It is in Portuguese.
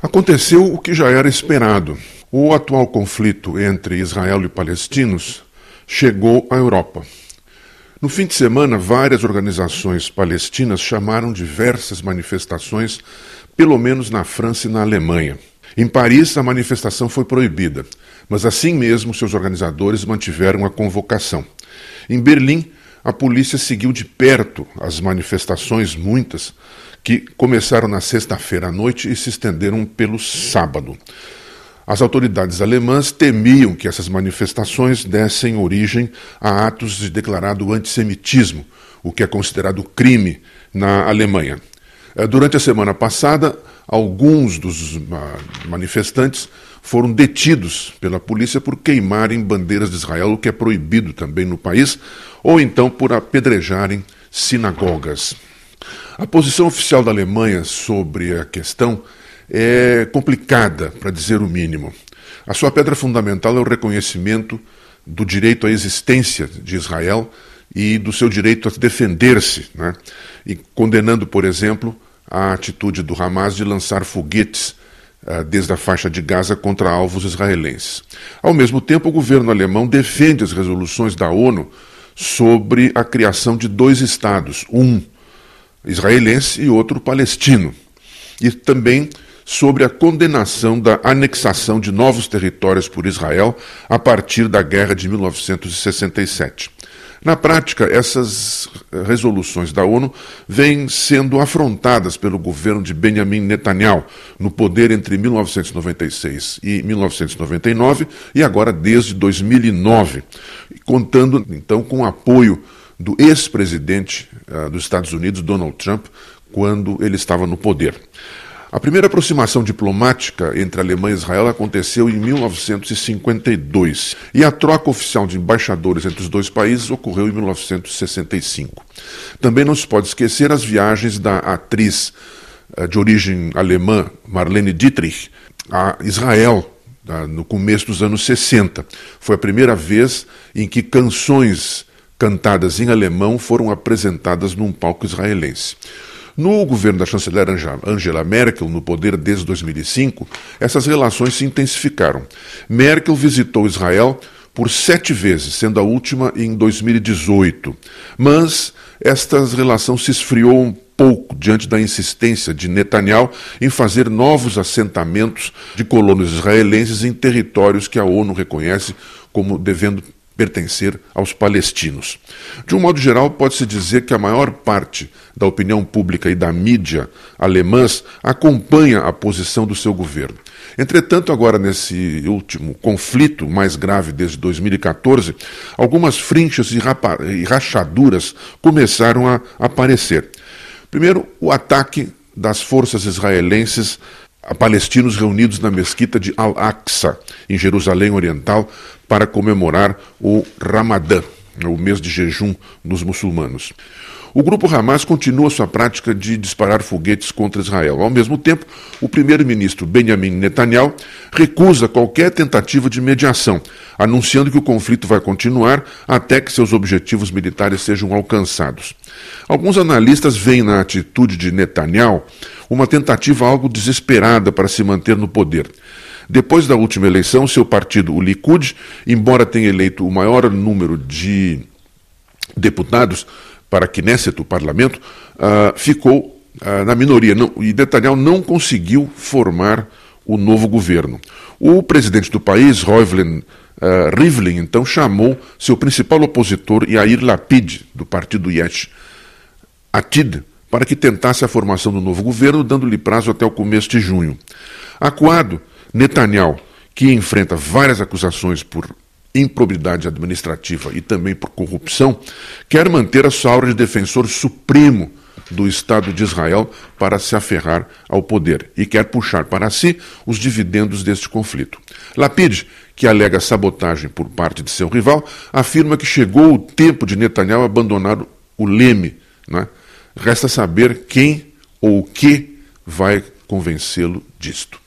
Aconteceu o que já era esperado. O atual conflito entre Israel e palestinos chegou à Europa. No fim de semana, várias organizações palestinas chamaram diversas manifestações, pelo menos na França e na Alemanha. Em Paris, a manifestação foi proibida, mas assim mesmo seus organizadores mantiveram a convocação. Em Berlim, a polícia seguiu de perto as manifestações, muitas, que começaram na sexta-feira à noite e se estenderam pelo sábado. As autoridades alemãs temiam que essas manifestações dessem origem a atos de declarado antissemitismo, o que é considerado crime na Alemanha. Eh, durante a semana passada, alguns dos ah, manifestantes foram detidos pela polícia por queimarem bandeiras de Israel, o que é proibido também no país, ou então por apedrejarem sinagogas. A posição oficial da Alemanha sobre a questão é complicada, para dizer o mínimo. A sua pedra fundamental é o reconhecimento do direito à existência de Israel e do seu direito a defender-se, né? e condenando, por exemplo, a atitude do Hamas de lançar foguetes desde a faixa de Gaza contra alvos israelenses. Ao mesmo tempo, o governo alemão defende as resoluções da ONU sobre a criação de dois estados, um israelense e outro palestino, e também sobre a condenação da anexação de novos territórios por Israel a partir da guerra de 1967. Na prática, essas resoluções da ONU vêm sendo afrontadas pelo governo de Benjamin Netanyahu, no poder entre 1996 e 1999 e agora desde 2009, contando então com o apoio do ex-presidente uh, dos Estados Unidos, Donald Trump, quando ele estava no poder. A primeira aproximação diplomática entre Alemanha e Israel aconteceu em 1952 e a troca oficial de embaixadores entre os dois países ocorreu em 1965. Também não se pode esquecer as viagens da atriz eh, de origem alemã Marlene Dietrich a Israel no começo dos anos 60. Foi a primeira vez em que canções cantadas em alemão foram apresentadas num palco israelense. No governo da chanceler Angela Merkel, no poder desde 2005, essas relações se intensificaram. Merkel visitou Israel por sete vezes, sendo a última em 2018. Mas esta relação se esfriou um pouco diante da insistência de Netanyahu em fazer novos assentamentos de colonos israelenses em territórios que a ONU reconhece como devendo pertencer aos palestinos. De um modo geral, pode-se dizer que a maior parte da opinião pública e da mídia alemãs acompanha a posição do seu governo. Entretanto, agora nesse último conflito mais grave desde 2014, algumas frinchas e rachaduras começaram a aparecer. Primeiro, o ataque das forças israelenses palestinos reunidos na mesquita de Al-Aqsa, em Jerusalém Oriental, para comemorar o Ramadã, o mês de jejum dos muçulmanos. O grupo Hamas continua sua prática de disparar foguetes contra Israel. Ao mesmo tempo, o primeiro-ministro Benjamin Netanyahu recusa qualquer tentativa de mediação, anunciando que o conflito vai continuar até que seus objetivos militares sejam alcançados. Alguns analistas veem na atitude de Netanyahu uma tentativa algo desesperada para se manter no poder. Depois da última eleição, seu partido, o Likud, embora tenha eleito o maior número de deputados para a Knesset, o parlamento, uh, ficou uh, na minoria. Não, e Netanyahu não conseguiu formar o novo governo. O presidente do país, Reuven uh, Rivlin, então chamou seu principal opositor, Yair Lapid, do partido Yesh Atid, para que tentasse a formação do novo governo, dando-lhe prazo até o começo de junho. Acuado, Netanyahu, que enfrenta várias acusações por improbidade administrativa e também por corrupção, quer manter a sua aura de defensor supremo do Estado de Israel para se aferrar ao poder e quer puxar para si os dividendos deste conflito. Lapid, que alega sabotagem por parte de seu rival, afirma que chegou o tempo de Netanyahu abandonar o leme. Né? Resta saber quem ou o que vai convencê-lo disto.